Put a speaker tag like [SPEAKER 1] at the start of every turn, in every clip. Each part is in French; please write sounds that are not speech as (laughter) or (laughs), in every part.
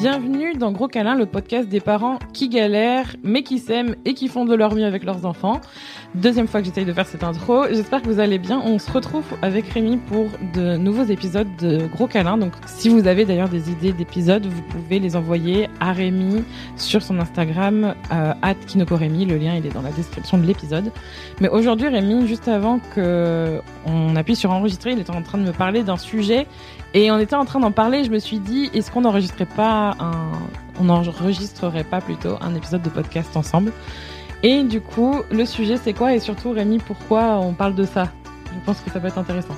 [SPEAKER 1] Bienvenue dans Gros Câlin, le podcast des parents qui galèrent, mais qui s'aiment et qui font de leur mieux avec leurs enfants. Deuxième fois que j'essaye de faire cette intro. J'espère que vous allez bien. On se retrouve avec Rémi pour de nouveaux épisodes de Gros Câlin. Donc, si vous avez d'ailleurs des idées d'épisodes, vous pouvez les envoyer à Rémi sur son Instagram, euh, @kinokorémi. Le lien, il est dans la description de l'épisode. Mais aujourd'hui, Rémi, juste avant que on appuie sur enregistrer, il était en train de me parler d'un sujet et on était en train d'en parler. Je me suis dit, est-ce qu'on n'enregistrerait pas un, on n'enregistrerait pas plutôt un épisode de podcast ensemble Et du coup, le sujet c'est quoi? Et surtout, Rémi, pourquoi on parle de ça? Je pense que ça peut être intéressant.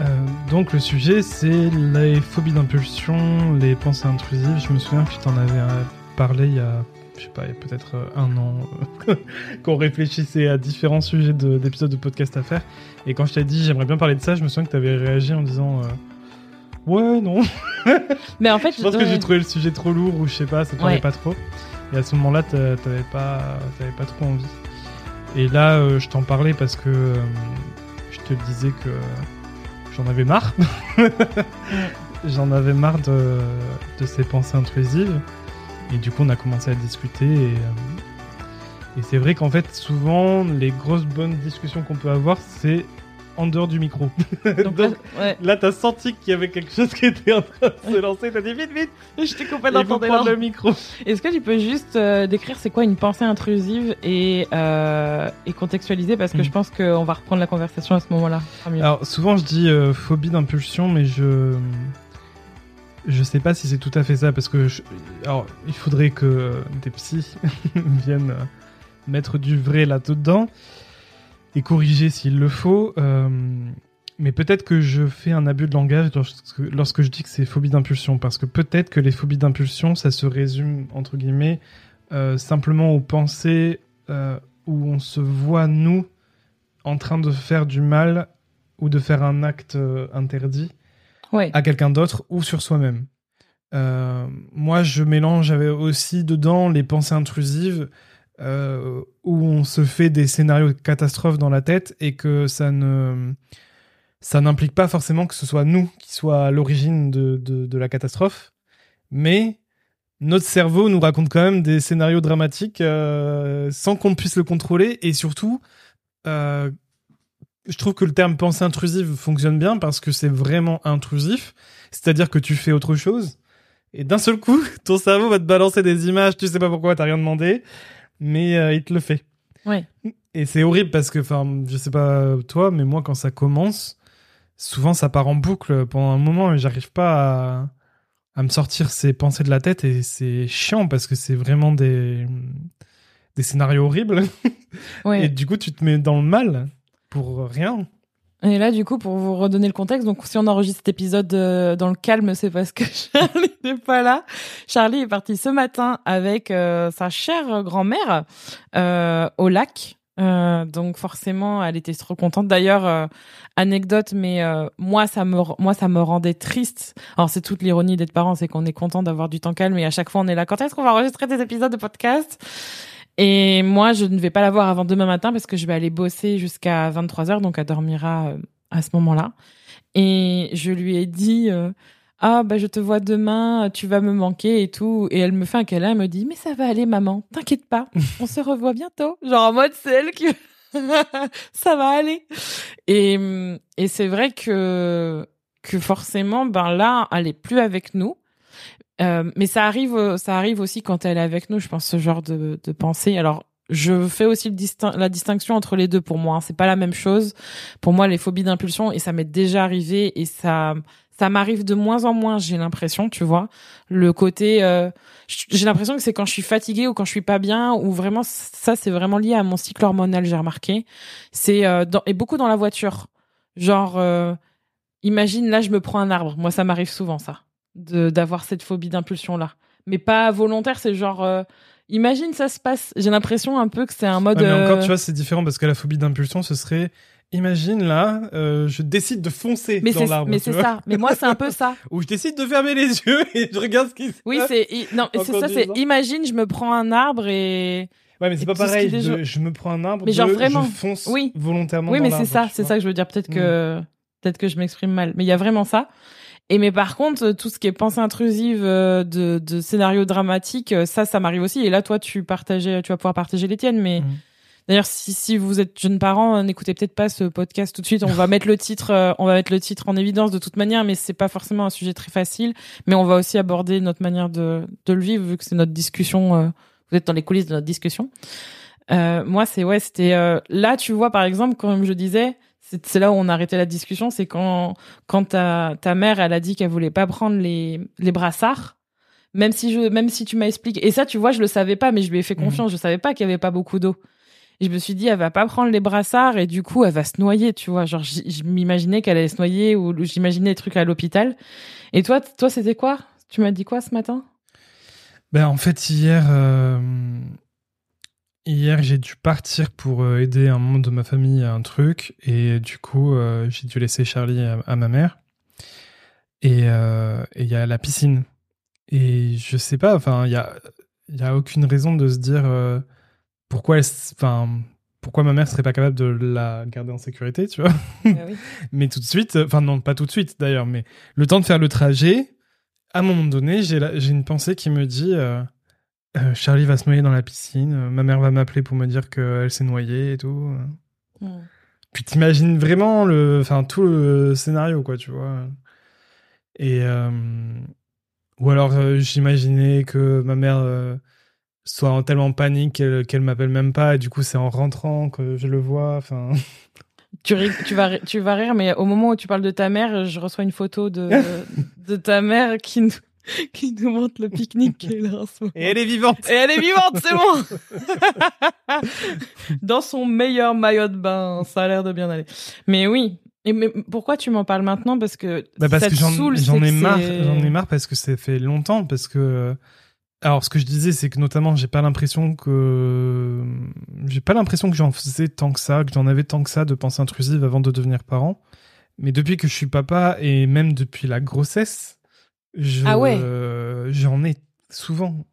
[SPEAKER 2] Euh, donc le sujet c'est les phobies d'impulsion, les pensées intrusives. Je me souviens que tu t'en avais euh, parlé il y a, je sais pas, peut-être euh, un an, (laughs) qu'on réfléchissait à différents sujets de- d'épisodes de, podcast à faire. Et quand je t'ai dit j'aimerais bien parler de ça, je me souviens que tu avais réagi en disant ouais non. (laughs)
[SPEAKER 1] Mais en fait,
[SPEAKER 2] Je pense que
[SPEAKER 1] ouais.
[SPEAKER 2] j'ai trouvé le sujet trop lourd ou je sais pas, ça t'en
[SPEAKER 1] Ouais.
[SPEAKER 2] pas trop. Et à ce moment-là, t'a- t'avais pas, t'avais pas trop envie. Et là, euh, je t'en parlais parce que euh, je te disais que j'en avais marre. (laughs) j'en avais marre de, de ces pensées intrusives. Et du coup, on a commencé à discuter. Et, euh, et c'est vrai qu'en fait, souvent, les grosses bonnes discussions qu'on peut avoir, c'est en dehors du micro. (laughs)
[SPEAKER 1] Donc là, ouais,
[SPEAKER 2] Là, t'as senti qu'il y avait quelque chose qui était en train de se lancer. T'as dit vite, vite.
[SPEAKER 1] je t'ai coupé
[SPEAKER 2] prendre le micro.
[SPEAKER 1] Est-ce que tu peux juste euh, décrire c'est quoi une pensée intrusive et, euh, et contextualiser? Parce que
[SPEAKER 2] Mm.
[SPEAKER 1] je pense qu'on va reprendre la conversation à ce moment-là.
[SPEAKER 2] Alors, souvent, je dis euh, phobie d'impulsion, mais je. Je sais pas si c'est tout à fait ça, parce que. je- Alors, il faudrait que des psys (laughs) viennent euh, mettre du vrai là-dedans et corriger s'il le faut. euh, Mais peut-être que je fais un abus de langage lorsque, lorsque je dis que c'est phobie d'impulsion, parce que peut-être que les phobies d'impulsion, ça se résume, entre guillemets, euh, simplement aux pensées euh, où on se voit, nous, en train de faire du mal ou de faire un acte interdit
[SPEAKER 1] ouais.
[SPEAKER 2] à quelqu'un d'autre ou sur soi-même. Moi, je mélange aussi dedans les pensées intrusives euh, où on se fait des scénarios de catastrophe dans la tête et que ça ne ça n'implique pas forcément que ce soit nous qui soit à l'origine de, de, la catastrophe, mais notre cerveau nous raconte quand même des scénarios dramatiques euh, sans qu'on puisse le contrôler. Et surtout euh, je trouve que le terme pensée intrusive fonctionne bien parce que c'est vraiment intrusif. C'est-à-dire que tu fais autre chose et d'un seul coup, ton cerveau va te balancer des images, tu sais pas pourquoi, t'as rien demandé, mais euh, il te le fait.
[SPEAKER 1] Ouais.
[SPEAKER 2] Et c'est horrible parce que, enfin, je sais pas toi, mais moi, quand ça commence, souvent ça part en boucle pendant un moment et j'arrive pas à, à me sortir ces pensées de la tête et c'est chiant parce que c'est vraiment des, des scénarios horribles.
[SPEAKER 1] ouais.
[SPEAKER 2] Et du coup, tu te mets dans le mal pour rien.
[SPEAKER 1] Et là, du coup, pour vous redonner le contexte, donc si on enregistre cet épisode euh, dans le calme, c'est parce que (laughs) Charlie n'est pas là. Charlie est parti ce matin avec euh, sa chère grand-mère euh, au lac. Euh, donc forcément, elle était trop contente. D'ailleurs, anecdote, mais moi, ça me moi ça me rendait triste. Alors c'est toute l'ironie d'être parent, c'est qu'on est content d'avoir du temps calme et à chaque fois on est là. Quand est-ce qu'on va enregistrer des épisodes de podcast? Et moi, je ne vais pas la voir avant demain matin parce que je vais aller bosser jusqu'à 23h, donc elle dormira euh, à ce moment-là. Et je lui ai dit, euh, ah bah je te vois demain, tu vas me manquer et tout. Et elle me fait un câlin, elle me dit, mais ça va aller maman, t'inquiète pas, on se revoit bientôt. Genre en mode c'est elle qui... (laughs) ça va aller. Et, et c'est vrai que, que forcément, ben là, elle est plus avec nous. Euh, mais ça arrive, euh, ça arrive aussi quand elle est avec nous, je pense, ce genre de, de pensée. Alors, je fais aussi le distin- la distinction entre les deux pour moi. hein. C'est pas la même chose. Pour moi, les phobies d'impulsion, et ça m'est déjà arrivé, et ça, ça m'arrive de moins en moins, j'ai l'impression, tu vois. Le côté, euh, j'ai l'impression que c'est quand je suis fatiguée ou quand je suis pas bien, ou vraiment, ça, c'est vraiment lié à mon cycle hormonal, j'ai remarqué. C'est, euh, et beaucoup dans la voiture. Genre, euh, imagine, là, je me prends un arbre. Moi, ça m'arrive souvent, ça d'avoir cette phobie d'impulsion là mais pas volontaire c'est genre euh, imagine ça se passe j'ai l'impression un peu que c'est un mode
[SPEAKER 2] Ouais, mais encore,
[SPEAKER 1] euh,
[SPEAKER 2] tu vois, c'est différent parce que la phobie d'impulsion, ce serait, imagine là, euh, je décide de foncer
[SPEAKER 1] mais
[SPEAKER 2] dans
[SPEAKER 1] c'est
[SPEAKER 2] l'arbre.
[SPEAKER 1] mais c'est ça mais moi c'est un peu ça (laughs)
[SPEAKER 2] Ou je décide de fermer les yeux (laughs) et je regarde ce qui se
[SPEAKER 1] oui
[SPEAKER 2] passe.
[SPEAKER 1] c'est i- non c'est ça c'est imagine je me prends un arbre et
[SPEAKER 2] Ouais, mais c'est pas
[SPEAKER 1] ce
[SPEAKER 2] pareil. de-
[SPEAKER 1] déjà-
[SPEAKER 2] je me prends un arbre,
[SPEAKER 1] Mais genre vraiment.
[SPEAKER 2] je fonce
[SPEAKER 1] Oui.
[SPEAKER 2] volontairement
[SPEAKER 1] oui mais c'est ça c'est ça que je veux dire peut-être
[SPEAKER 2] Mm.
[SPEAKER 1] que peut-être que je m'exprime mal mais il y a vraiment ça Et mais par contre, tout ce qui est pensée intrusive euh, de, de scénario dramatique, euh, ça, ça m'arrive aussi. Et là, toi, tu partageais, tu vas pouvoir partager les tiennes. Mais
[SPEAKER 2] Mhm.
[SPEAKER 1] d'ailleurs, si, si vous êtes jeunes parents, n'écoutez peut-être pas ce podcast tout de suite. On va mettre le titre, euh, on va mettre le titre en évidence de toute manière, mais c'est pas forcément un sujet très facile. Mais on va aussi aborder notre manière de, de le vivre vu que c'est notre discussion. euh, vous êtes dans les coulisses de notre discussion. Euh, moi, c'est ouais, c'était euh, là, tu vois, par exemple, comme je disais, c'est là où on a arrêté la discussion, c'est quand quand ta ta mère, elle a dit qu'elle voulait pas prendre les les brassards, même si je même si tu m'as expliqué. Et ça, tu vois, je le savais pas, mais je lui ai fait
[SPEAKER 2] Mhm.
[SPEAKER 1] confiance. Je savais pas qu'il y avait pas beaucoup d'eau. Et je me suis dit, elle va pas prendre les brassards et du coup, elle va se noyer, tu vois. Genre, je m'imaginais qu'elle allait se noyer ou j'imaginais des trucs à l'hôpital. Et toi, toi, c'était quoi? Tu m'as dit quoi ce matin?
[SPEAKER 2] Ben, en fait, hier, euh, hier j'ai dû partir pour euh, aider un membre de ma famille à un truc. Et du coup, euh, j'ai dû laisser Charlie à, à ma mère. Et euh, et il y a la piscine. Et je sais pas, enfin, il y a, y a aucune raison de se dire euh, pourquoi, enfin, pourquoi ma mère serait pas capable de la garder en sécurité, tu vois. (laughs) Mais tout de suite, enfin non, pas tout de suite d'ailleurs, mais le temps de faire le trajet, à un moment donné, j'ai une pensée qui me dit euh, Charlie va se noyer dans la piscine, euh, ma mère va m'appeler pour me dire qu'elle s'est noyée et tout. Puis t'imagines vraiment le, enfin tout le scénario quoi, tu vois. Et euh, ou alors j'imaginais que ma mère soit en tellement en panique qu'elle qu'elle m'appelle même pas et du coup c'est en rentrant que je le vois. Enfin. (laughs)
[SPEAKER 1] Tu, vas, tu vas rire, mais au moment où tu parles de ta mère, je reçois une photo de, (laughs) de ta mère qui nous, (laughs) qui nous montre le pique-nique qu'elle a en ce moment.
[SPEAKER 2] Et elle est vivante.
[SPEAKER 1] Et elle est vivante, c'est bon (laughs) Dans son meilleur maillot de bain, ça a l'air de bien aller. Mais oui. Et mais pourquoi tu m'en parles maintenant? Parce que
[SPEAKER 2] Bah parce
[SPEAKER 1] ça
[SPEAKER 2] que
[SPEAKER 1] te
[SPEAKER 2] j'en
[SPEAKER 1] saoule,
[SPEAKER 2] j'en
[SPEAKER 1] c'est
[SPEAKER 2] ai marre, j'en ai marre parce que ça fait longtemps parce que alors ce que je disais c'est que notamment j'ai pas l'impression que j'ai pas l'impression que j'en faisais tant que ça, que j'en avais tant que ça de pensée intrusive avant de devenir parent. Mais depuis que je suis papa et même depuis la grossesse, je
[SPEAKER 1] Ah ouais.
[SPEAKER 2] j'en ai souvent.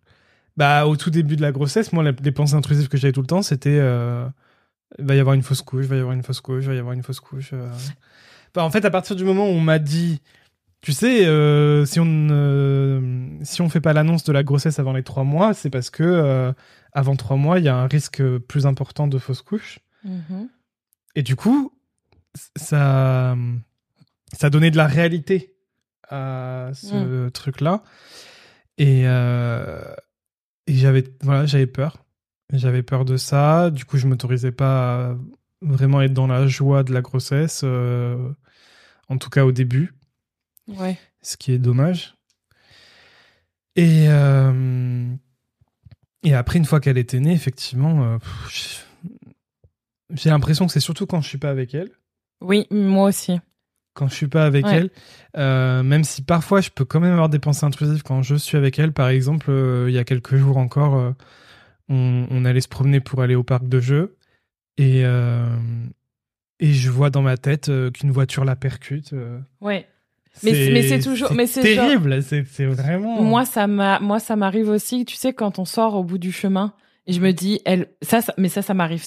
[SPEAKER 2] Bah au tout début de la grossesse, moi les, pensées intrusives que j'avais tout le temps, c'était euh, il va y avoir une fausse couche, il va y avoir une fausse couche, il va y avoir une fausse couche. euh. Bah, en fait, à partir du moment où on m'a dit, tu sais, euh, si on ne si on fait pas l'annonce de la grossesse avant les trois mois, c'est parce que euh, avant trois mois, il y a un risque plus important de fausse couche.
[SPEAKER 1] Mhm.
[SPEAKER 2] Et du coup, ça ça donnait de la réalité à ce truc-là. Et euh, et j'avais voilà, j'avais peur. J'avais peur de ça. Du coup, je m'autorisais pas à vraiment être dans la joie de la grossesse, euh, en tout cas au début,
[SPEAKER 1] Ouais.
[SPEAKER 2] ce qui est dommage. Et, euh, et après, une fois qu'elle était née, effectivement, j'ai l'impression que c'est surtout quand je suis pas avec elle.
[SPEAKER 1] Oui, moi aussi.
[SPEAKER 2] Quand je suis pas avec
[SPEAKER 1] Ouais.
[SPEAKER 2] elle, euh, même si parfois je peux quand même avoir des pensées intrusives quand je suis avec elle. Par exemple, euh, il y a quelques jours encore, euh, on, on allait se promener pour aller au parc de jeux et, et je vois dans ma tête qu'une voiture la percute.
[SPEAKER 1] Ouais. Mais c'est- toujours- mais c'est
[SPEAKER 2] terrible. C'est c'est vraiment.
[SPEAKER 1] Moi, ça m'a, moi, ça m'arrive aussi. Tu sais, quand on sort au bout du chemin, et je me dis, elle, ça, ça mais ça, ça m'arrive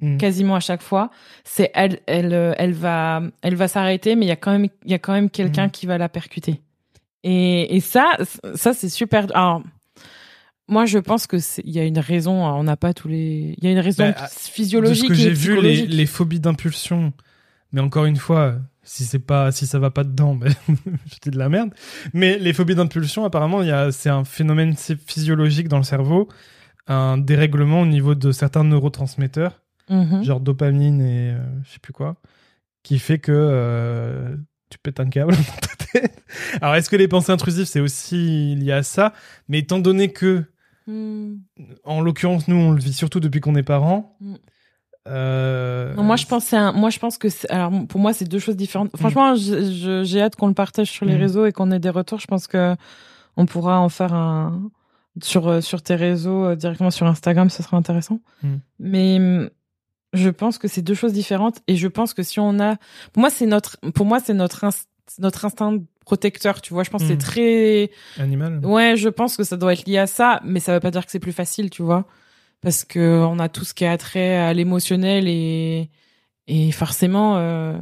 [SPEAKER 2] Mm.
[SPEAKER 1] quasiment à chaque fois. C'est elle, elle, euh, elle va, elle va s'arrêter, mais il y a quand même, il y a quand même quelqu'un
[SPEAKER 2] Mm.
[SPEAKER 1] qui va la percuter. Et, et ça, ça, c'est super. Alors, moi, je pense que c'est- il y a une raison. On n'a pas tous les. Il y a une raison
[SPEAKER 2] Bah, de
[SPEAKER 1] physiologique
[SPEAKER 2] ce que j'ai vu, les, les phobies d'impulsion. Mais encore une fois, si c'est pas, si ça va pas dedans, (laughs) ben, je dis de la merde. Mais les phobies d'impulsion, apparemment, il y a, c'est un phénomène physiologique dans le cerveau, un dérèglement au niveau de certains neurotransmetteurs,
[SPEAKER 1] Mhm.
[SPEAKER 2] genre dopamine et euh, je sais plus quoi, qui fait que euh, tu pètes un câble dans ta tête. Alors, est-ce que les pensées intrusives, c'est aussi lié à ça? Mais étant donné que
[SPEAKER 1] Hmm.
[SPEAKER 2] en l'occurrence, nous, on le vit surtout depuis qu'on est parents.
[SPEAKER 1] Mm.
[SPEAKER 2] Euh,
[SPEAKER 1] Non, moi je pense un- moi je pense que alors pour moi c'est deux choses différentes. Franchement, je- je- j'ai hâte qu'on le partage sur les réseaux et qu'on ait des retours. Je pense que on pourra en faire un sur sur tes réseaux directement sur Instagram, ce sera intéressant. Mais je pense que c'est deux choses différentes et je pense que si on a pour moi c'est notre pour moi c'est notre inst- notre instinct protecteur, tu vois, je pense que c'est
[SPEAKER 2] Mm.
[SPEAKER 1] très
[SPEAKER 2] Animal.
[SPEAKER 1] Ouais, je pense que ça doit être lié à ça, mais ça veut pas dire que c'est plus facile, tu vois. Parce que on a tout ce qui a trait à l'émotionnel et, et forcément, euh,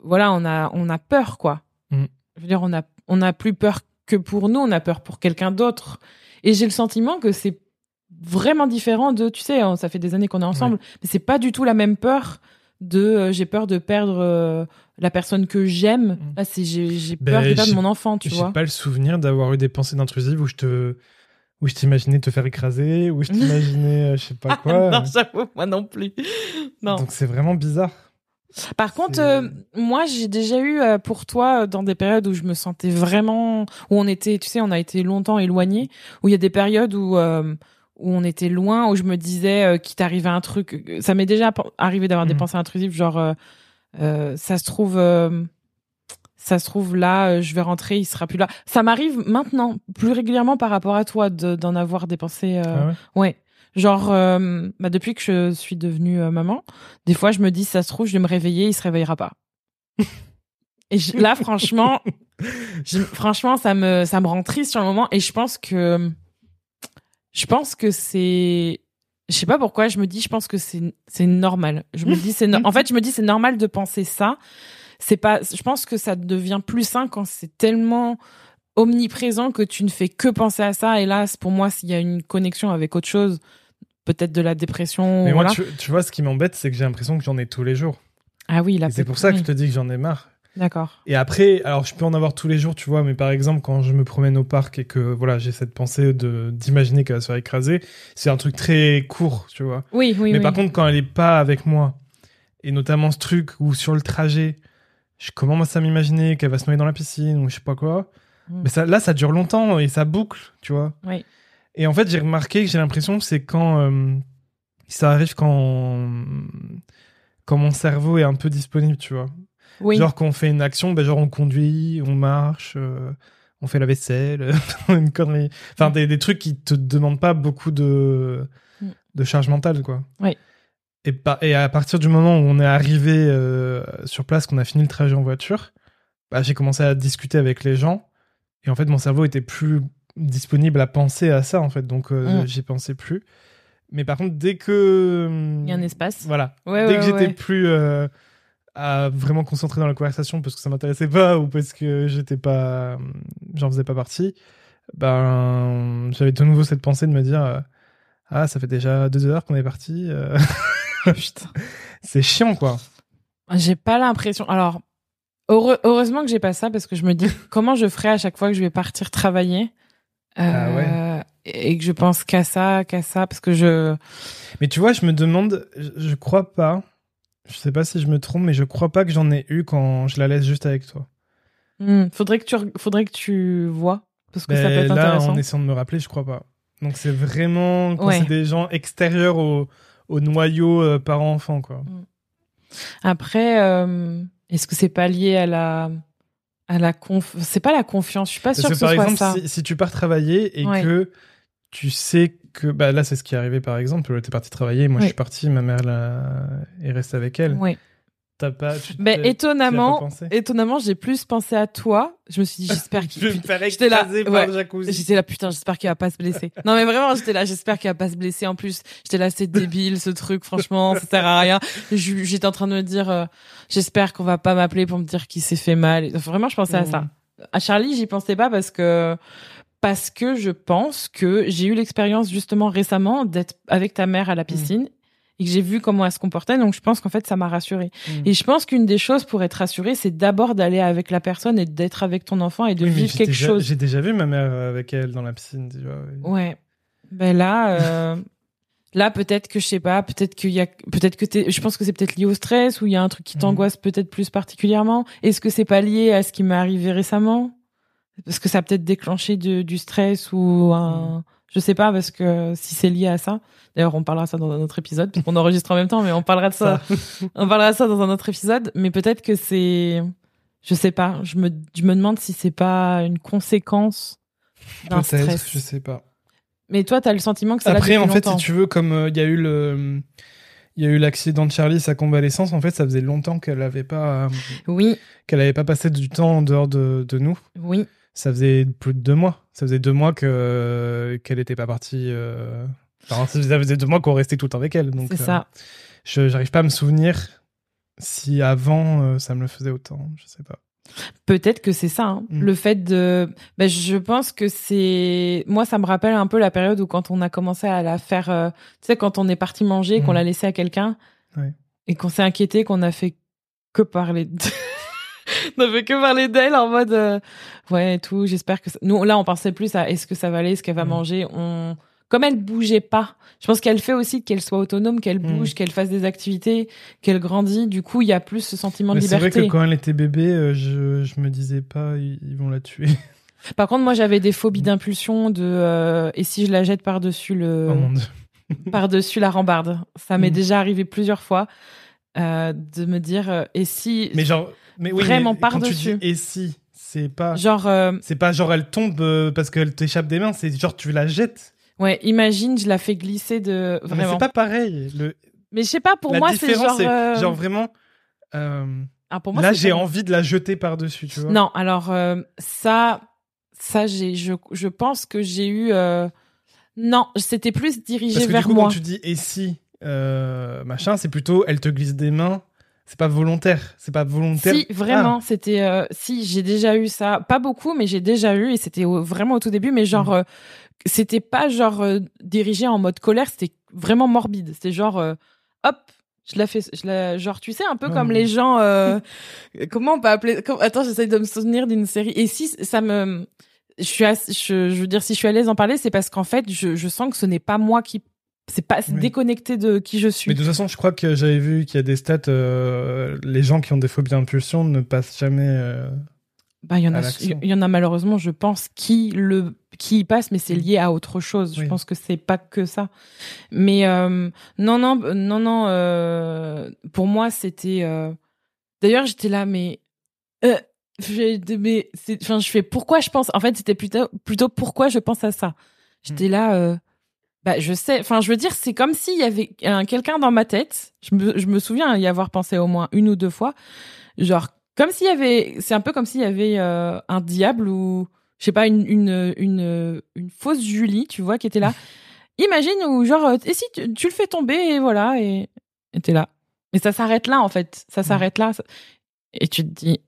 [SPEAKER 1] voilà, on a, on a peur, quoi.
[SPEAKER 2] Mm.
[SPEAKER 1] je veux dire, on a, on a plus peur que pour nous, on a peur pour quelqu'un d'autre. Et j'ai le sentiment que c'est vraiment différent de, tu sais, ça fait des années qu'on est ensemble, mais c'est pas du tout la même peur de euh, j'ai peur de perdre euh, la personne que j'aime.
[SPEAKER 2] Mm.
[SPEAKER 1] Là, c'est j'ai j'ai
[SPEAKER 2] Ben,
[SPEAKER 1] peur de perdre
[SPEAKER 2] j'ai-
[SPEAKER 1] mon enfant, tu
[SPEAKER 2] J'ai
[SPEAKER 1] vois.
[SPEAKER 2] pas le souvenir d'avoir eu des pensées intrusives où je te où je t'imaginais te faire écraser, où je (laughs) t'imaginais euh, je sais pas quoi.
[SPEAKER 1] non, j'avoue, moi non plus. (laughs) Non.
[SPEAKER 2] Donc c'est vraiment bizarre.
[SPEAKER 1] Par contre, euh, moi, j'ai déjà eu euh, pour toi euh, dans des périodes où je me sentais vraiment, où on était, tu sais, on a été longtemps éloignés, où il y a des périodes où où on était loin, où je me disais euh, qu'il t'arrivait un truc. Ça m'est déjà arrivé d'avoir des
[SPEAKER 2] Mhm.
[SPEAKER 1] pensées intrusives, genre euh, euh, ça se trouve. euh, ça se trouve là, euh, je vais rentrer, il sera plus là. Ça m'arrive maintenant, plus régulièrement par rapport à toi, de- d'en avoir des pensées.
[SPEAKER 2] Ah ouais?
[SPEAKER 1] Ouais. Genre, bah depuis que je suis devenue maman, des fois, je me dis, ça se trouve, je vais me réveiller, il se réveillera pas. et je- là, franchement, (laughs) je- franchement, ça me, ça me rend triste sur le moment. Et je pense que, je pense que c'est, je sais pas pourquoi, je me dis, je pense que c'est, c'est normal. Je me dis, c'est, no- en fait, je me dis, c'est normal de penser ça. C'est pas, je pense que ça devient plus sain quand c'est tellement omniprésent que tu ne fais que penser à ça. C'est- pour moi, s'il y a une connexion avec autre chose, peut-être de la dépression.
[SPEAKER 2] Mais moi tu, tu vois ce qui m'embête c'est que j'ai l'impression que j'en ai tous les jours.
[SPEAKER 1] Ah oui,
[SPEAKER 2] c'est pour ça que je te dis que j'en ai marre.
[SPEAKER 1] D'accord.
[SPEAKER 2] Et après, alors je peux en avoir tous les jours, tu vois, mais par exemple, quand je me promène au parc et que voilà, j'ai cette pensée de d'imaginer qu'elle va se faire écraser, c'est un truc très court, tu vois.
[SPEAKER 1] Oui, oui,
[SPEAKER 2] mais
[SPEAKER 1] oui.
[SPEAKER 2] par contre, quand elle est pas avec moi, et notamment ce truc où sur le trajet, je commence à m'imaginer qu'elle va se noyer dans la piscine ou je sais pas quoi,
[SPEAKER 1] Mm.
[SPEAKER 2] mais ça, là, ça dure longtemps et ça boucle, tu vois.
[SPEAKER 1] Oui.
[SPEAKER 2] Et en fait, j'ai remarqué que j'ai l'impression que c'est quand euh, ça arrive quand quand mon cerveau est un peu disponible, tu vois.
[SPEAKER 1] Oui.
[SPEAKER 2] Genre quand on fait une action, ben genre on conduit, on marche, euh, on fait la vaisselle, (laughs) une connerie. Enfin des, des trucs qui te demandent pas beaucoup de
[SPEAKER 1] Mm.
[SPEAKER 2] de charge mentale quoi.
[SPEAKER 1] Oui.
[SPEAKER 2] Et, et à partir du moment où on est arrivé euh, sur place, qu'on a fini le trajet en voiture, bah, j'ai commencé à discuter avec les gens et en fait mon cerveau était plus disponible à penser à ça en fait, donc euh,
[SPEAKER 1] Mm.
[SPEAKER 2] j'y pensais plus. Mais par contre dès que
[SPEAKER 1] Il y a un espace.
[SPEAKER 2] voilà,
[SPEAKER 1] Ouais,
[SPEAKER 2] dès
[SPEAKER 1] ouais,
[SPEAKER 2] que j'étais plus euh, à vraiment concentré dans la conversation parce que ça m'intéressait pas ou parce que j'étais pas j'en faisais pas partie ben j'avais de nouveau cette pensée de me dire euh, ah ça fait déjà deux heures qu'on est parti euh, (laughs) (laughs)
[SPEAKER 1] Putain.
[SPEAKER 2] c'est chiant quoi
[SPEAKER 1] J'ai pas l'impression. Alors, heureux- heureusement que j'ai pas ça parce que je me dis (laughs) comment je ferais à chaque fois que je vais partir travailler.
[SPEAKER 2] Ah
[SPEAKER 1] euh, Et que je pense qu'à ça, qu'à ça, parce que je.
[SPEAKER 2] mais tu vois je me demande je crois pas je sais pas si je me trompe mais je crois pas que j'en ai eu quand je la laisse juste avec toi
[SPEAKER 1] Hmm, faudrait que tu, re- faudrait que tu vois parce que ça peut
[SPEAKER 2] Mais
[SPEAKER 1] être
[SPEAKER 2] là
[SPEAKER 1] intéressant.
[SPEAKER 2] en essayant de me rappeler je crois pas donc c'est vraiment quand
[SPEAKER 1] Ouais.
[SPEAKER 2] c'est des gens extérieurs au, au noyau euh, parent-enfant quoi
[SPEAKER 1] Après, euh, est-ce que c'est pas lié à la, à la conf... C'est pas la confiance. Je suis pas sûre que,
[SPEAKER 2] que
[SPEAKER 1] ce
[SPEAKER 2] par
[SPEAKER 1] soit
[SPEAKER 2] exemple,
[SPEAKER 1] ça.
[SPEAKER 2] si, si tu pars travailler et
[SPEAKER 1] Ouais.
[SPEAKER 2] que tu sais que bah là c'est ce qui est arrivé par exemple, t'es parti travailler, moi je
[SPEAKER 1] Oui.
[SPEAKER 2] suis parti, ma mère là, est restée avec elle.
[SPEAKER 1] Ouais.
[SPEAKER 2] T'as pas. Tu, tu as pas
[SPEAKER 1] étonnamment, étonnamment, j'ai plus pensé à toi. Je me suis dit, j'espère (laughs)
[SPEAKER 2] Je
[SPEAKER 1] qu'il.
[SPEAKER 2] me faire
[SPEAKER 1] J'étais là, ouais. J'étais là, putain, j'espère qu'il va pas se blesser. Non, mais vraiment, j'étais là, j'espère qu'il va pas se blesser. En plus, j'étais là, c'est débile, ce truc, franchement, ça sert à rien. Je- J'étais en train de me dire, euh, j'espère qu'on va pas m'appeler pour me dire qu'il s'est fait mal. Vraiment, je pensais à ça.
[SPEAKER 2] Mm.
[SPEAKER 1] À Charlie, j'y pensais pas parce que, parce que je pense que j'ai eu l'expérience justement récemment d'être avec ta mère à la piscine et que j'ai vu comment elle se comportait. Donc, je pense qu'en fait, ça m'a rassurée.
[SPEAKER 2] Mm.
[SPEAKER 1] Et je pense qu'une des choses pour être rassurée, c'est d'abord d'aller avec la personne et d'être avec ton enfant et de
[SPEAKER 2] Oui,
[SPEAKER 1] vivre quelque
[SPEAKER 2] déjà-
[SPEAKER 1] chose.
[SPEAKER 2] J'ai déjà vu ma mère avec elle dans la piscine. Tu vois, oui.
[SPEAKER 1] Ouais. Ben là, euh, (laughs) là peut-être que je sais pas, peut-être qu'il y a, peut-être que t'es, je pense que c'est peut-être lié au stress ou il y a un truc qui
[SPEAKER 2] Mhm.
[SPEAKER 1] t'angoisse peut-être plus particulièrement. Est-ce que c'est pas lié à ce qui m'est arrivé récemment? Parce que ça a peut-être déclenché du stress ou un, je sais pas parce que si c'est lié à ça. D'ailleurs, on parlera de ça dans un autre épisode parce qu'on enregistre en même temps, mais on parlera de ça, (laughs) on parlera de ça dans un autre épisode. Mais peut-être que c'est, je sais pas, je me, je me demande si c'est pas une conséquence d'un
[SPEAKER 2] Peut-être,
[SPEAKER 1] stress.
[SPEAKER 2] je sais pas.
[SPEAKER 1] Mais toi, t'as le sentiment que c'est
[SPEAKER 2] Après,
[SPEAKER 1] là
[SPEAKER 2] en fait,
[SPEAKER 1] longtemps.
[SPEAKER 2] si tu veux, comme euh, il y a eu le. Il y a eu l'accident de Charlie, sa convalescence. En fait, ça faisait longtemps qu'elle avait pas, euh,
[SPEAKER 1] Oui,
[SPEAKER 2] qu'elle avait pas passé du temps en dehors de, de nous.
[SPEAKER 1] oui.
[SPEAKER 2] Ça faisait plus de deux mois. Ça faisait deux mois que qu'elle était pas partie. euh, Enfin, ça faisait deux mois qu'on restait tout le temps avec elle. Donc,
[SPEAKER 1] C'est
[SPEAKER 2] euh,
[SPEAKER 1] ça.
[SPEAKER 2] Je j'arrive pas à me souvenir si avant euh, ça me le faisait autant. Je sais pas.
[SPEAKER 1] Peut-être que c'est ça. hein.
[SPEAKER 2] Mm.
[SPEAKER 1] Le fait de, ben, je pense que c'est, moi, ça me rappelle un peu la période où quand on a commencé à la faire, euh, tu sais, quand on est parti manger, qu'on
[SPEAKER 2] Mm.
[SPEAKER 1] l'a laissé à quelqu'un, et qu'on s'est inquiété, qu'on a fait que parler. De... on a fait que parler d'elle en mode, euh, ouais, et tout. J'espère que ça- nous, là, on pensait plus à est-ce que ça va aller, est-ce qu'elle va
[SPEAKER 2] Mm.
[SPEAKER 1] manger. On, comme elle bougeait pas, je pense qu'elle fait aussi qu'elle soit autonome, qu'elle
[SPEAKER 2] Mm.
[SPEAKER 1] bouge, qu'elle fasse des activités, qu'elle grandit. Du coup, il y a plus ce sentiment
[SPEAKER 2] Mais
[SPEAKER 1] de
[SPEAKER 2] c'est vrai
[SPEAKER 1] liberté.
[SPEAKER 2] que quand elle était bébé, euh, je, je me disais pas, ils, vont la tuer. (laughs)
[SPEAKER 1] Par contre, moi, j'avais des phobies d'impulsion de euh, et si je la jette par dessus le
[SPEAKER 2] Oh mon dieu. (laughs)
[SPEAKER 1] par dessus la rambarde. Ça m'est
[SPEAKER 2] Mm.
[SPEAKER 1] déjà arrivé plusieurs fois euh, de me dire euh, et si
[SPEAKER 2] Mais genre, mais oui,
[SPEAKER 1] Vraiment
[SPEAKER 2] mais quand tu dis et si, c'est pas,
[SPEAKER 1] genre euh,
[SPEAKER 2] c'est pas genre elle tombe euh, parce qu'elle t'échappe des mains, c'est genre tu la jettes.
[SPEAKER 1] ouais, imagine, je la fais glisser de
[SPEAKER 2] Mais c'est pas pareil. Le,
[SPEAKER 1] Mais je sais pas, pour
[SPEAKER 2] la
[SPEAKER 1] moi, c'est genre euh,
[SPEAKER 2] genre vraiment. euh,
[SPEAKER 1] ah, pour moi,
[SPEAKER 2] là, j'ai envie de la jeter par dessus, tu vois.
[SPEAKER 1] Non, alors ça, ça, j'ai, je, je pense que j'ai eu. Non, c'était plus dirigé
[SPEAKER 2] Parce que
[SPEAKER 1] vers
[SPEAKER 2] du coup,
[SPEAKER 1] moi.
[SPEAKER 2] quand tu dis et si, euh, machin, c'est plutôt elle te glisse des mains. C'est pas volontaire. C'est pas volontaire.
[SPEAKER 1] Si, vraiment, c'était. euh, si, j'ai déjà eu ça. Pas beaucoup, mais j'ai déjà eu, et c'était vraiment au tout début, mais genre,
[SPEAKER 2] Mhm.
[SPEAKER 1] euh, c'était pas genre euh, dirigé en mode colère, c'était vraiment morbide. C'était genre, euh, hop, je la fais, je la, genre, tu sais, un peu comme les gens. euh, (laughs) comment on peut appeler comme- Attends, j'essaye de me souvenir d'une série. Et si ça me. Je suis, ass- je, je veux dire, si je suis à l'aise d'en parler, c'est parce qu'en fait, je, je sens que ce n'est pas moi qui. C'est pas
[SPEAKER 2] Oui.
[SPEAKER 1] déconnecté de qui je suis.
[SPEAKER 2] Mais de toute façon, je crois que j'avais vu qu'il y a des stats. euh, les gens qui ont des phobies d'impulsion ne passent jamais. euh,
[SPEAKER 1] Bah, il y en a, il y en a malheureusement, je pense, qui le, qui y passe, mais c'est lié à autre chose. Je pense que c'est pas que ça. Mais euh, non, non, non, non. pour moi, c'était. D'ailleurs, j'étais là, mais. Mais enfin, je fais pourquoi je pense. En fait, c'était plutôt, plutôt pourquoi je pense à ça. J'étais là. euh, bah, je sais. Enfin, je veux dire, c'est comme s'il y avait un- quelqu'un dans ma tête. Je me, je me souviens y avoir pensé au moins une ou deux fois. Genre, comme s'il y avait. C'est un peu comme s'il y avait euh, un diable ou. Je sais pas, une, une, une, une fausse Julie, tu vois, qui était là. (laughs) Imagine, ou genre, euh, et si tu, tu le fais tomber, et voilà, et et t'es là. Et ça s'arrête là, en fait. Ça s'arrête là. ça- Et tu te dis.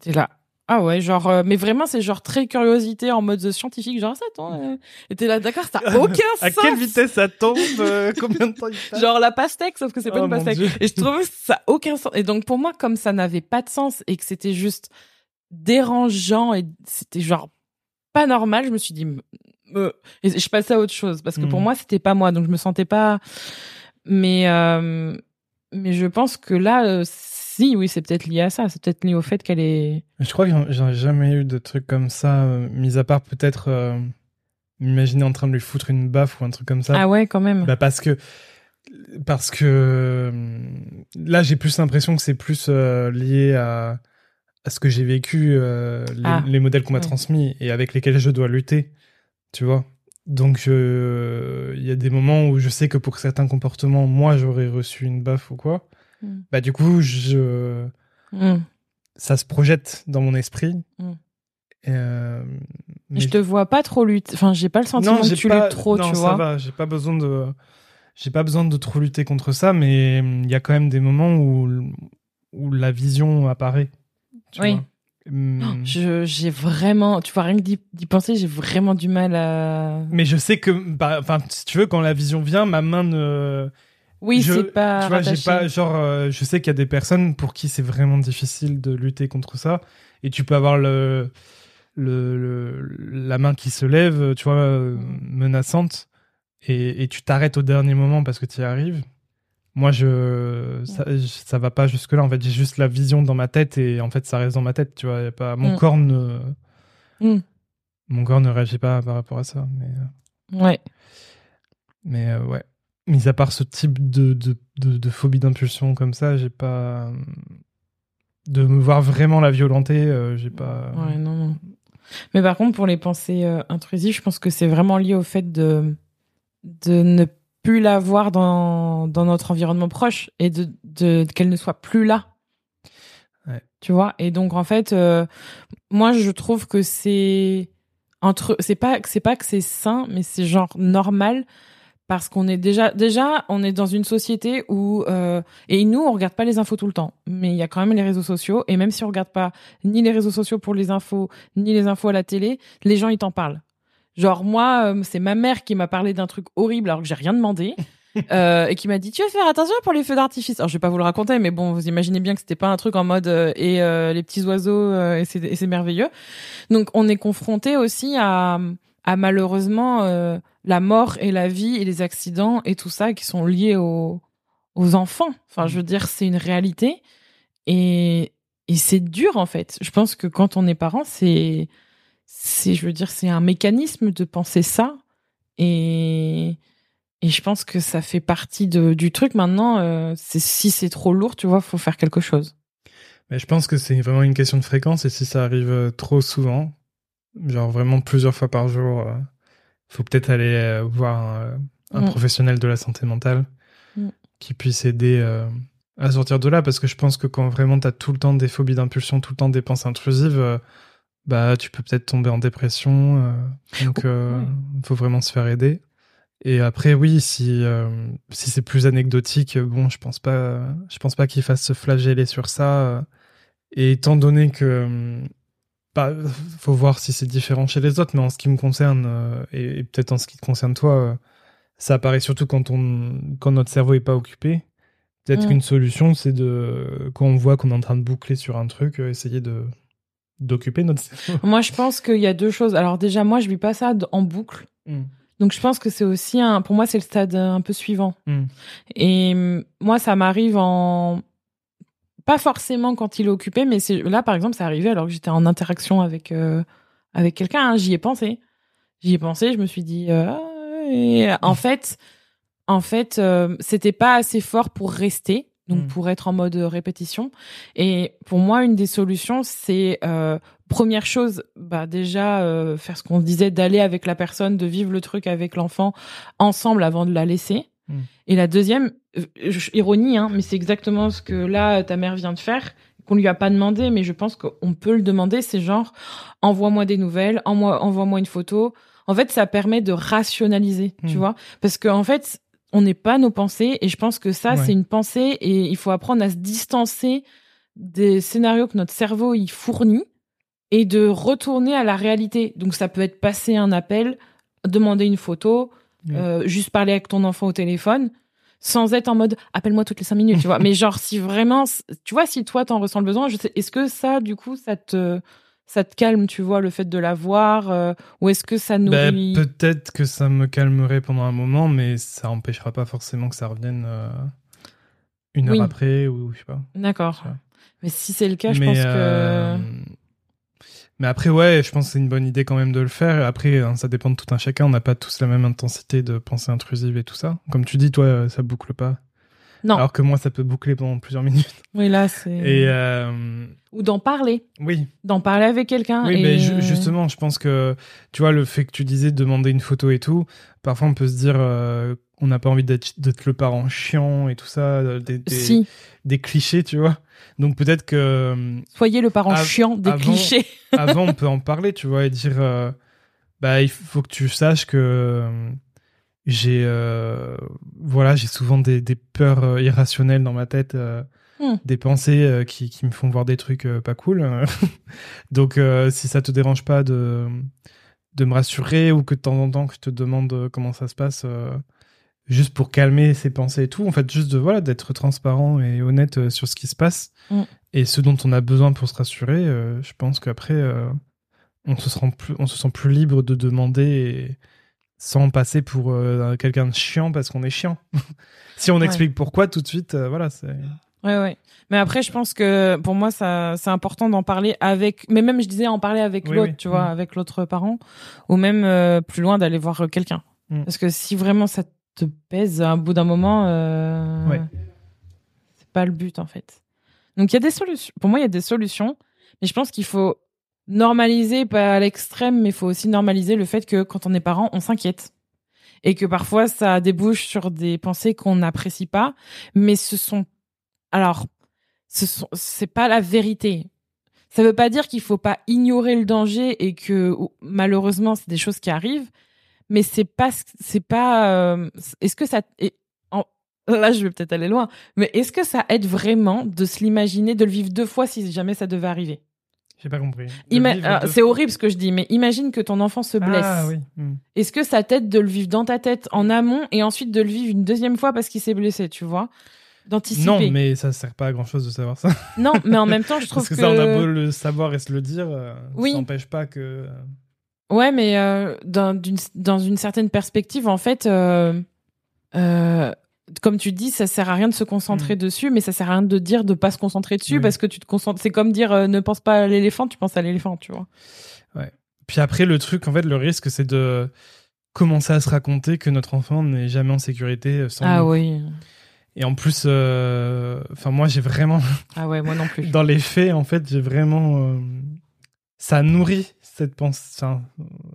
[SPEAKER 1] T'es là. Ah ouais, genre, euh, mais vraiment, c'est genre très curiosité en mode scientifique, genre ça, attends. euh, Et t'es là, d'accord, ça a aucun (laughs)
[SPEAKER 2] à
[SPEAKER 1] sens.
[SPEAKER 2] quelle vitesse ça tombe euh, (laughs) Combien de temps il passe
[SPEAKER 1] Genre la pastèque, sauf que c'est pas
[SPEAKER 2] Oh
[SPEAKER 1] une pastèque. Et je trouve que ça a aucun sens. Et donc pour moi, comme ça n'avait pas de sens et que c'était juste dérangeant et c'était genre pas normal, je me suis dit, et je passais à autre chose parce que pour
[SPEAKER 2] Mm.
[SPEAKER 1] moi c'était pas moi, donc je me sentais pas. Mais mais je pense que là, si, oui, c'est peut-être lié à ça. C'est peut-être lié au fait qu'elle est.
[SPEAKER 2] Je crois que j'en- j'en ai jamais eu de trucs comme ça, euh, mis à part peut-être euh, m'imaginer en train de lui foutre une baffe ou un truc comme ça.
[SPEAKER 1] Ah ouais, quand même.
[SPEAKER 2] Bah parce que parce que euh, là j'ai plus l'impression que c'est plus euh, lié à, à ce que j'ai vécu, les,
[SPEAKER 1] Ah.
[SPEAKER 2] les modèles qu'on m'a
[SPEAKER 1] Ouais.
[SPEAKER 2] transmis et avec lesquels je dois lutter, tu vois. Donc il y a des moments où je sais que pour certains comportements, moi j'aurais reçu une baffe ou quoi.
[SPEAKER 1] Mm.
[SPEAKER 2] Bah du coup je
[SPEAKER 1] Mm.
[SPEAKER 2] ça se projette dans mon esprit.
[SPEAKER 1] Mm.
[SPEAKER 2] Euh, mais
[SPEAKER 1] Je te vois pas trop lutter. Enfin, j'ai pas le sentiment que
[SPEAKER 2] j'ai
[SPEAKER 1] tu
[SPEAKER 2] pas-
[SPEAKER 1] luttes trop,
[SPEAKER 2] non,
[SPEAKER 1] tu
[SPEAKER 2] ça
[SPEAKER 1] vois.
[SPEAKER 2] va, j'ai pas besoin de j'ai pas besoin de trop lutter contre ça mais hum, il y a quand même des moments où où la vision apparaît. tu
[SPEAKER 1] Oui.
[SPEAKER 2] vois. Hum,
[SPEAKER 1] Je, j'ai vraiment, tu vois, rien que d'y, d'y penser, j'ai vraiment du mal à.
[SPEAKER 2] Mais je sais que bah, enfin si tu veux quand la vision vient, ma main ne
[SPEAKER 1] Oui,
[SPEAKER 2] je-
[SPEAKER 1] c'est pas.
[SPEAKER 2] tu vois, j'ai pas genre euh, je sais qu'il y a des personnes pour qui c'est vraiment difficile de lutter contre ça et tu peux avoir le le, le- la main qui se lève, tu vois, euh, menaçante et, et tu t'arrêtes au dernier moment parce que tu y arrives. Moi, je ça, ça va pas jusque là. En fait, j'ai juste la vision dans ma tête et en fait, ça reste dans ma tête. Tu vois, y a pas mon
[SPEAKER 1] Mm.
[SPEAKER 2] corps ne
[SPEAKER 1] Mm.
[SPEAKER 2] mon corps ne réagit pas par rapport à ça. Mais euh,
[SPEAKER 1] Ouais.
[SPEAKER 2] mais euh, ouais. Mis à part ce type de, de, de, de phobie d'impulsion comme ça, j'ai pas. De me voir vraiment la violenter, euh, j'ai pas.
[SPEAKER 1] Ouais, non, non. Mais par contre, pour les pensées euh, intrusives, je pense que c'est vraiment lié au fait de, de ne plus la voir dans, dans notre environnement proche et de, de, qu'elle ne soit plus là.
[SPEAKER 2] Ouais.
[SPEAKER 1] Tu vois? Et donc, en fait, euh, moi, je trouve que c'est entre. C'est pas, c'est pas que c'est sain, mais c'est genre normal parce qu'on est déjà déjà on est dans une société où euh, et nous on regarde pas les infos tout le temps mais il y a quand même les réseaux sociaux et même si on regarde pas ni les réseaux sociaux pour les infos ni les infos à la télé les gens ils t'en parlent. Genre moi euh, c'est ma mère qui m'a parlé d'un truc horrible alors que j'ai rien demandé (laughs) euh, et qui m'a dit tu vas faire attention pour les feux d'artifice? Alors je vais pas vous le raconter mais bon vous imaginez bien que c'était pas un truc en mode euh, et euh, les petits oiseaux et c'est et c'est merveilleux. Donc on est confronté aussi à à malheureusement euh, la mort et la vie et les accidents et tout ça qui sont liés aux, enfants. Enfin, je veux dire, c'est une réalité et, et c'est dur en fait. Je pense que quand on est parent, c'est, c'est, je veux dire, c'est un mécanisme de penser ça et et je pense que ça fait partie de, du truc. Maintenant, euh, si c'est trop lourd, tu vois, faut faire quelque chose.
[SPEAKER 2] Mais je pense que c'est vraiment une question de fréquence et si ça arrive euh, trop souvent, genre vraiment plusieurs fois par jour, euh, faut peut-être aller euh, voir un, un
[SPEAKER 1] Mm.
[SPEAKER 2] professionnel de la santé mentale
[SPEAKER 1] Mm.
[SPEAKER 2] qui puisse aider euh, à sortir de là parce que je pense que quand vraiment t'as tout le temps des phobies d'impulsion, tout le temps des pensées intrusives, euh, bah tu peux peut-être tomber en dépression. euh, donc euh,
[SPEAKER 1] Ouais.
[SPEAKER 2] faut vraiment se faire aider. Et après oui, si euh, si c'est plus anecdotique, euh, bon, je pense pas je pense pas qu'il fasse se flageller sur ça. euh, et étant donné que euh, bah, faut voir si c'est différent chez les autres, mais en ce qui me concerne, euh, et, et peut-être en ce qui te concerne toi, euh, ça apparaît surtout quand, on, quand notre cerveau est pas occupé. Peut-être
[SPEAKER 1] Mm.
[SPEAKER 2] qu'une solution, c'est de, quand on voit qu'on est en train de boucler sur un truc, euh, essayer de d'occuper notre cerveau.
[SPEAKER 1] Moi, je pense qu'il y a deux choses. Alors déjà, moi, je vis pas ça en boucle. Donc je pense que c'est aussi un, pour moi, c'est le stade un peu suivant.
[SPEAKER 2] Mm.
[SPEAKER 1] Et moi, ça m'arrive en, pas forcément quand il est occupé, mais c'est là, par exemple, ça arrivait alors que j'étais en interaction avec euh, avec quelqu'un. hein. J'y ai pensé. J'y ai pensé. Je me suis dit, euh, et en fait, en fait, euh, c'était pas assez fort pour rester. Donc
[SPEAKER 2] Mm.
[SPEAKER 1] pour être en mode répétition. Et pour moi, une des solutions, c'est première chose, bah déjà faire ce qu'on disait, d'aller avec la personne, de vivre le truc avec l'enfant ensemble avant de la laisser.
[SPEAKER 2] Mm.
[SPEAKER 1] Et la deuxième, ironie, hein, mais c'est exactement ce que là ta mère vient de faire, qu'on lui a pas demandé, mais je pense qu'on peut le demander. C'est genre envoie-moi des nouvelles, envoie- envoie-moi une photo. En fait, ça permet de rationaliser, tu
[SPEAKER 2] Mm.
[SPEAKER 1] vois, parce qu'en fait, on n'est pas nos pensées, et je pense que ça,
[SPEAKER 2] Ouais.
[SPEAKER 1] c'est une pensée, et il faut apprendre à se distancer des scénarios que notre cerveau il fournit et de retourner à la réalité. Donc ça peut être passer un appel, demander une photo, euh, juste parler avec ton enfant au téléphone, sans être en mode appelle-moi toutes les cinq minutes, tu vois. (laughs) Mais genre si vraiment, tu vois, si toi t'en ressens le besoin, je sais, est-ce que ça, du coup, ça te ça te calme, tu vois, le fait de la voir, euh, ou est-ce que ça
[SPEAKER 2] Bah,
[SPEAKER 1] nourrit
[SPEAKER 2] peut-être que ça me calmerait pendant un moment, mais ça empêchera pas forcément que ça revienne euh, une heure
[SPEAKER 1] Oui.
[SPEAKER 2] après ou je sais pas.
[SPEAKER 1] D'accord. Mais si c'est le cas, je pense
[SPEAKER 2] euh,
[SPEAKER 1] que
[SPEAKER 2] mais après, ouais, je pense que c'est une bonne idée quand même de le faire. Après, hein, ça dépend de tout un chacun. On n'a pas tous la même intensité de pensée intrusive et tout ça. Comme tu dis, toi, ça boucle pas.
[SPEAKER 1] non.
[SPEAKER 2] Alors que moi, ça peut boucler pendant plusieurs minutes. (laughs)
[SPEAKER 1] oui, là c'est
[SPEAKER 2] Et euh,
[SPEAKER 1] ou d'en parler,
[SPEAKER 2] oui,
[SPEAKER 1] d'en parler avec quelqu'un.
[SPEAKER 2] oui,
[SPEAKER 1] et...
[SPEAKER 2] mais ju- justement, je pense que tu vois le fait que tu disais de demander une photo et tout. Parfois, on peut se dire, euh, on n'a pas envie d'être le parent chiant et tout ça, euh, des, des,
[SPEAKER 1] si
[SPEAKER 2] des clichés, tu vois. Donc peut-être que euh,
[SPEAKER 1] soyez le parent
[SPEAKER 2] Av-
[SPEAKER 1] chiant des
[SPEAKER 2] avant-
[SPEAKER 1] clichés. (laughs)
[SPEAKER 2] avant on peut en parler, tu vois, et dire euh, bah il faut que tu saches que j'ai euh, voilà, j'ai souvent des, des peurs irrationnelles dans ma tête, euh,
[SPEAKER 1] Hmm.
[SPEAKER 2] des pensées qui, qui me font voir des trucs pas cool. (laughs) Donc si ça te dérange pas de de me rassurer ou que de temps en temps que je te demande comment ça se passe euh, juste pour calmer ces pensées et tout en fait juste de voilà d'être transparent et honnête euh, sur ce qui se passe
[SPEAKER 1] Mm.
[SPEAKER 2] et ce dont on a besoin pour se rassurer euh, je pense qu'après euh, on se sent plus on se sent plus libre de demander et sans passer pour euh, quelqu'un de chiant parce qu'on est chiant (laughs) si on
[SPEAKER 1] Ouais.
[SPEAKER 2] explique pourquoi tout de suite voilà c'est
[SPEAKER 1] Ouais, ouais. Mais après, je pense que pour moi, ça, c'est important d'en parler avec, mais même, je disais, en parler avec
[SPEAKER 2] Oui,
[SPEAKER 1] l'autre,
[SPEAKER 2] oui.
[SPEAKER 1] tu vois,
[SPEAKER 2] Mm.
[SPEAKER 1] avec l'autre parent, ou même plus loin d'aller voir quelqu'un.
[SPEAKER 2] Mm.
[SPEAKER 1] Parce que si vraiment ça te pèse, à un bout d'un moment, euh,
[SPEAKER 2] Ouais.
[SPEAKER 1] c'est pas le but, en fait. Donc, il y a des solutions. Pour moi, il y a des solutions, mais je pense qu'il faut normaliser, pas à l'extrême, mais il faut aussi normaliser le fait que quand on est parent, on s'inquiète. Et que parfois, ça débouche sur des pensées qu'on n'apprécie pas, mais ce sont alors, ce sont, c'est pas la vérité. Ça veut pas dire qu'il faut pas ignorer le danger et que malheureusement c'est des choses qui arrivent, mais c'est pas, c'est pas. euh, est-ce que ça, et- en- là, je vais peut-être aller loin, mais est-ce que ça aide vraiment de se l'imaginer, de le vivre deux fois si jamais ça devait arriver?
[SPEAKER 2] J'ai pas compris. Deux
[SPEAKER 1] C'est horrible ce que je dis, mais imagine que ton enfant se blesse.
[SPEAKER 2] Ah oui. Hmm.
[SPEAKER 1] Est-ce que ça t'aide de le vivre dans ta tête en amont et ensuite de le vivre une deuxième fois parce qu'il s'est blessé, tu vois? D'anticiper.
[SPEAKER 2] Non, mais ça sert pas à grand chose de savoir ça.
[SPEAKER 1] Non, mais en même temps, je (laughs) trouve
[SPEAKER 2] Parce que,
[SPEAKER 1] que.
[SPEAKER 2] ça, on a beau le savoir et se le dire, euh,
[SPEAKER 1] Oui.
[SPEAKER 2] ça n'empêche pas que.
[SPEAKER 1] Ouais, mais euh, dans, d'une- dans une certaine perspective, en fait, euh, euh, comme tu dis, ça sert à rien de se concentrer dessus, mais ça sert à rien de dire de pas se concentrer dessus
[SPEAKER 2] Mm. Oui.
[SPEAKER 1] parce que tu te concentres. C'est comme dire ne pense pas à l'éléphant, tu penses à l'éléphant, tu vois.
[SPEAKER 2] Puis après, le truc, en fait, le risque, c'est de commencer à se raconter que notre enfant n'est jamais en sécurité sans
[SPEAKER 1] Ah
[SPEAKER 2] nous.
[SPEAKER 1] oui.
[SPEAKER 2] Et en plus, enfin, moi, j'ai vraiment,
[SPEAKER 1] Ah ouais, moi non plus. (laughs)
[SPEAKER 2] dans les faits, en fait, j'ai vraiment, ça nourrit cette pensée,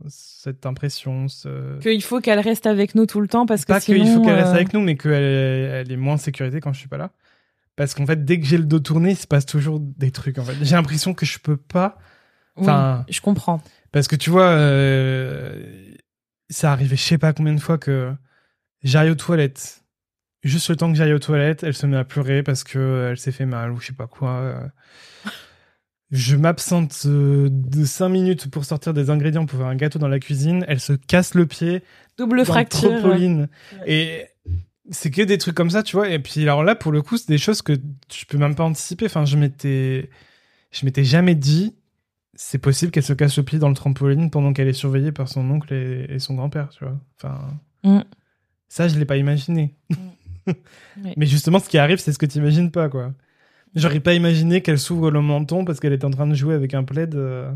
[SPEAKER 2] cette impression, ce...
[SPEAKER 1] Qu'il faut qu'elle reste avec nous tout le temps parce que
[SPEAKER 2] pas
[SPEAKER 1] sinon.
[SPEAKER 2] qu'il faut qu'elle reste
[SPEAKER 1] euh,
[SPEAKER 2] avec nous, mais qu'elle est, elle est moins en sécurité quand je suis pas là. Parce qu'en fait, dès que j'ai le dos tourné, il se passe toujours des trucs. En fait, j'ai l'impression que je peux pas.
[SPEAKER 1] oui,
[SPEAKER 2] Enfin,
[SPEAKER 1] je comprends.
[SPEAKER 2] parce que tu vois, euh, ça arrivait, je sais pas combien de fois que j'arrive aux toilettes. Juste le temps que j'aille aux toilettes, elle se met à pleurer parce que euh, elle s'est fait mal ou je sais pas quoi. Je m'absente euh, de 5 minutes pour sortir des ingrédients pour faire un gâteau dans la cuisine. Elle se casse le pied
[SPEAKER 1] Double
[SPEAKER 2] dans
[SPEAKER 1] fracture.
[SPEAKER 2] le trampoline. Et c'est que des trucs comme ça, tu vois. Et puis alors là, pour le coup, c'est des choses que je peux même pas anticiper. Enfin, je m'étais, je m'étais jamais dit, c'est possible qu'elle se casse le pied dans le trampoline pendant qu'elle est surveillée par son oncle et, et son grand-père, tu vois. Enfin,
[SPEAKER 1] Mm.
[SPEAKER 2] ça, je l'ai pas imaginé. (laughs)
[SPEAKER 1] Ouais.
[SPEAKER 2] Mais justement, ce qui arrive, c'est ce que tu imagines pas, quoi. J'aurais pas imaginé qu'elle s'ouvre le menton parce qu'elle était en train de jouer avec un plaid. euh,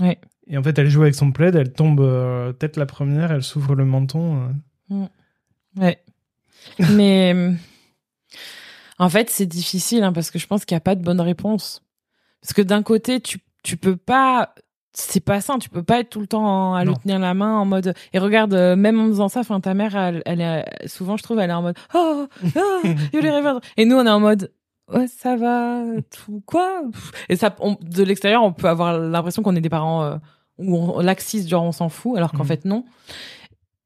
[SPEAKER 1] Ouais.
[SPEAKER 2] Et en fait, elle joue avec son plaid, elle tombe euh, tête la première, elle s'ouvre le menton. euh.
[SPEAKER 1] Ouais. (laughs) Mais euh, en fait, c'est difficile hein, parce que je pense qu'il n'y a pas de bonne réponse. Parce que d'un côté, tu, tu peux pas. C'est pas sain, tu peux pas être tout le temps à lui
[SPEAKER 2] Non.
[SPEAKER 1] tenir la main en mode. Et regarde, euh, même en faisant ça, enfin, ta mère, elle, elle est, souvent, je trouve, elle est en mode. Oh, oh (laughs) rêveur. Et nous, on est en mode. Ouais, ça va, tout quoi? Et ça, on- de l'extérieur, on peut avoir l'impression qu'on est des parents euh, où on laxiste, genre on s'en fout, alors qu'en
[SPEAKER 2] Mhm.
[SPEAKER 1] fait non.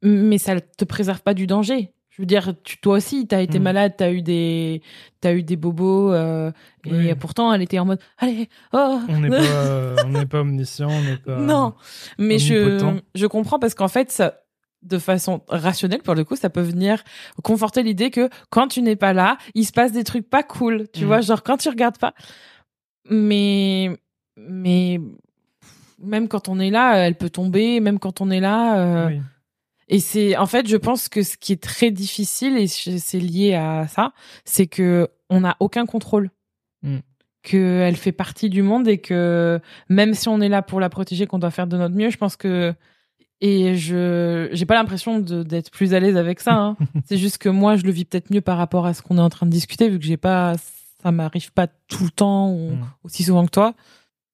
[SPEAKER 1] Mais ça te préserve pas du danger. Je veux dire, tu, toi aussi, t'as été
[SPEAKER 2] Mhm.
[SPEAKER 1] malade, t'as eu des, t'as eu des bobos, euh, et pourtant, elle était en mode, allez, oh.
[SPEAKER 2] On n'est (laughs) pas, on n'est pas omniscient, on n'est pas.
[SPEAKER 1] non, mais je, je comprends parce qu'en fait, ça, de façon rationnelle, pour le coup, ça peut venir conforter l'idée que quand tu n'es pas là, il se passe des trucs pas cool. Tu
[SPEAKER 2] Mhm.
[SPEAKER 1] vois, genre quand tu regardes pas. Mais, mais même quand on est là, elle peut tomber. Même quand on est là. euh,
[SPEAKER 2] Oui.
[SPEAKER 1] Et c'est, en fait, je pense que ce qui est très difficile et c'est lié à ça, c'est que on n'a aucun contrôle.
[SPEAKER 2] Mm.
[SPEAKER 1] Que elle fait partie du monde et que même si on est là pour la protéger, qu'on doit faire de notre mieux, je pense que et je j'ai pas l'impression d'être plus à l'aise avec ça. hein. (laughs) c'est juste que moi, je le vis peut-être mieux par rapport à ce qu'on est en train de discuter, vu que j'ai pas, ça m'arrive pas tout le temps ou
[SPEAKER 2] Mm.
[SPEAKER 1] aussi souvent que toi.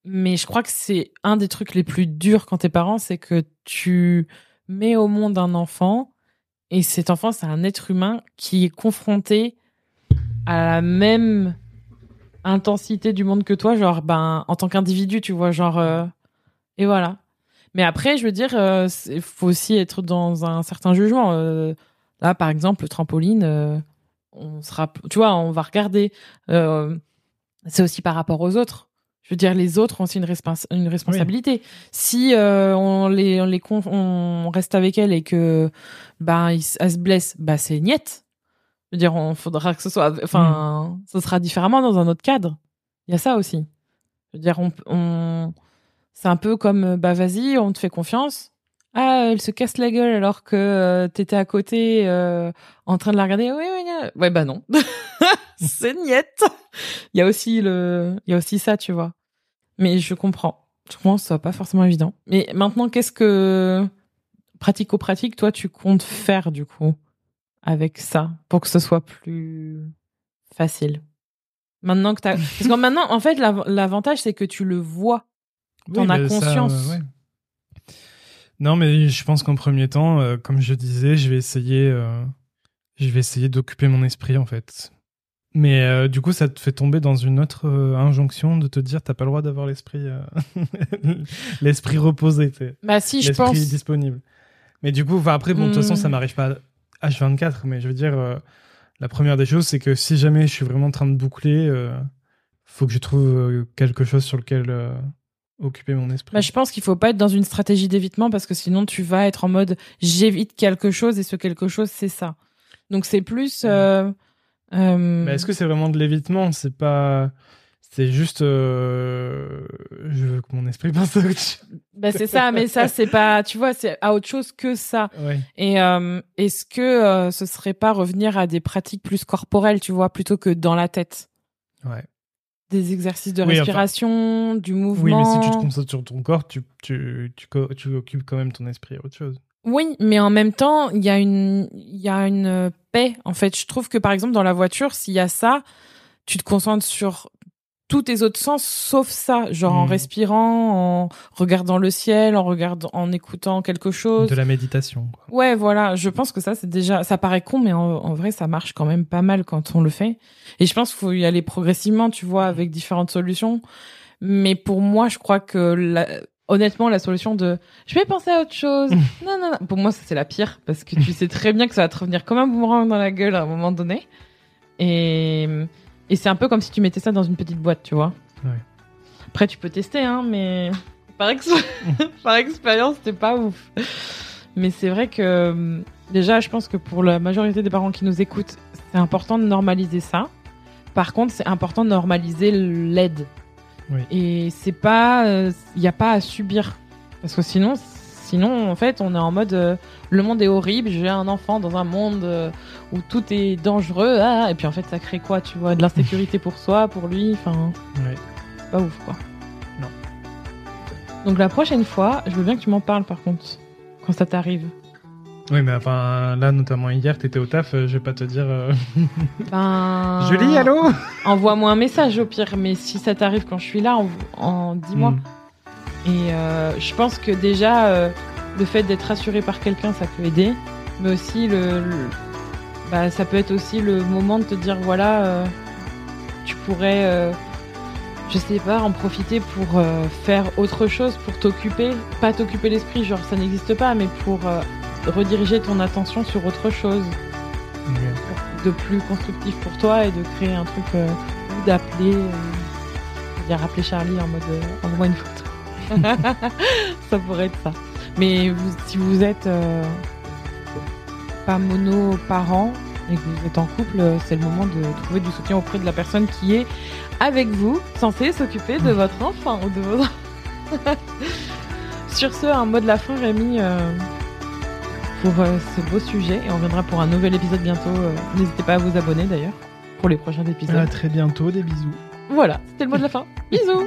[SPEAKER 1] Mais je crois que c'est un des trucs les plus durs quand t'es parent, c'est que tu mets au monde un enfant et cet enfant, c'est un être humain qui est confronté à la même intensité du monde que toi, genre ben en tant qu'individu, tu vois, genre euh, et voilà. Mais après, je veux dire, euh, il faut aussi être dans un certain jugement. Euh, là, par exemple, le trampoline, euh, on sera, tu vois, on va regarder. Euh, c'est aussi par rapport aux autres. Je veux dire, les autres ont aussi une, respons- une responsabilité. Si euh, on les, on les on reste avec elle et que ben ils- elle se blesse, bah c'est niette. Je veux dire, on faudra que ce soit, enfin, ce sera différemment dans un autre cadre. Il y a ça aussi. Je veux dire, on, on c'est un peu comme, euh, bah vas-y, on te fait confiance. Ah, elle se casse la gueule alors que euh, t'étais à côté euh, en train de la regarder. Oui, oui. ouais, bah non. (laughs) c'est niette. Il y a aussi le, il y a aussi ça, tu vois. Mais je comprends. Je comprends, soit pas forcément évident. Mais maintenant, qu'est-ce que pratico-pratique, toi, tu comptes faire du coup avec ça pour que ce soit plus facile? Maintenant que t'as, parce que maintenant, en fait, l'av- l'avantage c'est que tu le vois. T'en
[SPEAKER 2] Oui,
[SPEAKER 1] as
[SPEAKER 2] ça,
[SPEAKER 1] conscience.
[SPEAKER 2] ouais. Non, mais je pense qu'en premier temps, euh, comme je disais, je vais essayer, euh, je vais essayer d'occuper mon esprit en fait. Mais euh, du coup, ça te fait tomber dans une autre injonction de te dire t'as pas le droit d'avoir l'esprit, (laughs) l'esprit reposé.
[SPEAKER 1] Bah si, je
[SPEAKER 2] l'esprit
[SPEAKER 1] pense.
[SPEAKER 2] disponible. Mais du coup, enfin, après, bon, de toute façon,
[SPEAKER 1] Hmm.
[SPEAKER 2] ça m'arrive pas H24, mais je veux dire, la première des choses, c'est que si jamais je suis vraiment en train de boucler, faut que je trouve quelque chose sur lequel occuper mon esprit.
[SPEAKER 1] Bah, je pense qu'il faut pas être dans une stratégie d'évitement parce que sinon tu vas être en mode j'évite quelque chose et ce quelque chose c'est ça. Donc c'est plus. euh, euh,
[SPEAKER 2] Mais est-ce que c'est vraiment de l'évitement? C'est pas. C'est juste. euh, Je veux que mon esprit (laughs) pense à autre chose.
[SPEAKER 1] bah, c'est ça, mais ça c'est pas. Tu vois, c'est à autre chose que ça.
[SPEAKER 2] Ouais.
[SPEAKER 1] Et est-ce que ce serait pas revenir à des pratiques plus corporelles, tu vois, plutôt que dans la tête?
[SPEAKER 2] Ouais.
[SPEAKER 1] Des exercices de
[SPEAKER 2] Oui, enfin-
[SPEAKER 1] respiration, du
[SPEAKER 2] Oui,
[SPEAKER 1] mouvement.
[SPEAKER 2] mais si tu te concentres sur ton corps, tu, tu, tu, tu occupes quand même ton esprit à autre chose.
[SPEAKER 1] Oui, mais en même temps, il y a une, il y a une paix. En fait, je trouve que par exemple dans la voiture, s'il y a ça, tu te concentres sur tous tes autres sens, sauf ça, genre en
[SPEAKER 2] Mhm.
[SPEAKER 1] respirant, en regardant le ciel, en regardant, en écoutant quelque chose.
[SPEAKER 2] De la méditation. quoi.
[SPEAKER 1] Ouais, voilà. Je pense que ça, c'est déjà, ça paraît con, mais en, en vrai, ça marche quand même pas mal quand on le fait. Et je pense qu'il faut y aller progressivement, tu vois, avec différentes solutions. Mais pour moi, je crois que la- honnêtement, la solution de je vais penser à autre chose. (laughs) non, non, non. Pour moi, ça, c'est la pire parce que tu (laughs) sais très bien que ça va te revenir comme un boomerang dans la gueule à un moment donné. Et, et c'est un peu comme si tu mettais ça dans une petite boîte, tu vois.
[SPEAKER 2] Ouais.
[SPEAKER 1] Après, tu peux tester, hein, mais par, ex- (laughs) par expérience, c'était pas ouf. Mais c'est vrai que hum, déjà, je pense que pour la majorité des parents qui nous écoutent, c'est important de normaliser ça. Par contre, c'est important de normaliser l'aide.
[SPEAKER 2] Oui.
[SPEAKER 1] Et c'est pas, il n'y a pas à subir, parce que sinon, sinon en fait, on est en mode, euh, le monde est horrible. J'ai un enfant dans un monde euh, où tout est dangereux, ah, et puis en fait, ça crée quoi, tu vois, de l'insécurité pour soi, pour lui, enfin,
[SPEAKER 2] Ouais.
[SPEAKER 1] pas ouf quoi.
[SPEAKER 2] Non.
[SPEAKER 1] Donc la prochaine fois, je veux bien que tu m'en parles par contre, quand ça t'arrive.
[SPEAKER 2] Oui, mais enfin, là, notamment hier, t'étais au taf, euh, je vais pas te dire. euh, (laughs)
[SPEAKER 1] Ben.
[SPEAKER 2] Julie, allô?
[SPEAKER 1] Envoie-moi un message au pire, mais si ça t'arrive quand je suis là, en, en dis-moi.
[SPEAKER 2] Hmm.
[SPEAKER 1] Et euh, je pense que déjà, euh, le fait d'être rassuré par quelqu'un, ça peut aider. Mais aussi, le, le- bah, ça peut être aussi le moment de te dire voilà, euh, tu pourrais, je sais pas, en profiter pour faire autre chose, pour t'occuper. Pas t'occuper l'esprit, genre ça n'existe pas, mais pour rediriger ton attention sur autre chose de plus constructif pour toi et de créer un truc ou d'appeler je veux dire appeler Charlie en mode envoie une photo (laughs) ça pourrait être ça mais vous, si vous êtes euh, pas mono parent et que vous êtes en couple euh, c'est le moment de trouver du soutien auprès de la personne qui est avec vous censée s'occuper de votre enfant ou de vos (laughs) sur ce un mot de la fin Rémi euh, pour euh, ce beau sujet et on reviendra pour un nouvel épisode bientôt. N'hésitez pas à vous abonner d'ailleurs pour les prochains épisodes.
[SPEAKER 2] À très bientôt, des bisous.
[SPEAKER 1] Voilà, c'était le mot de la fin. Bisous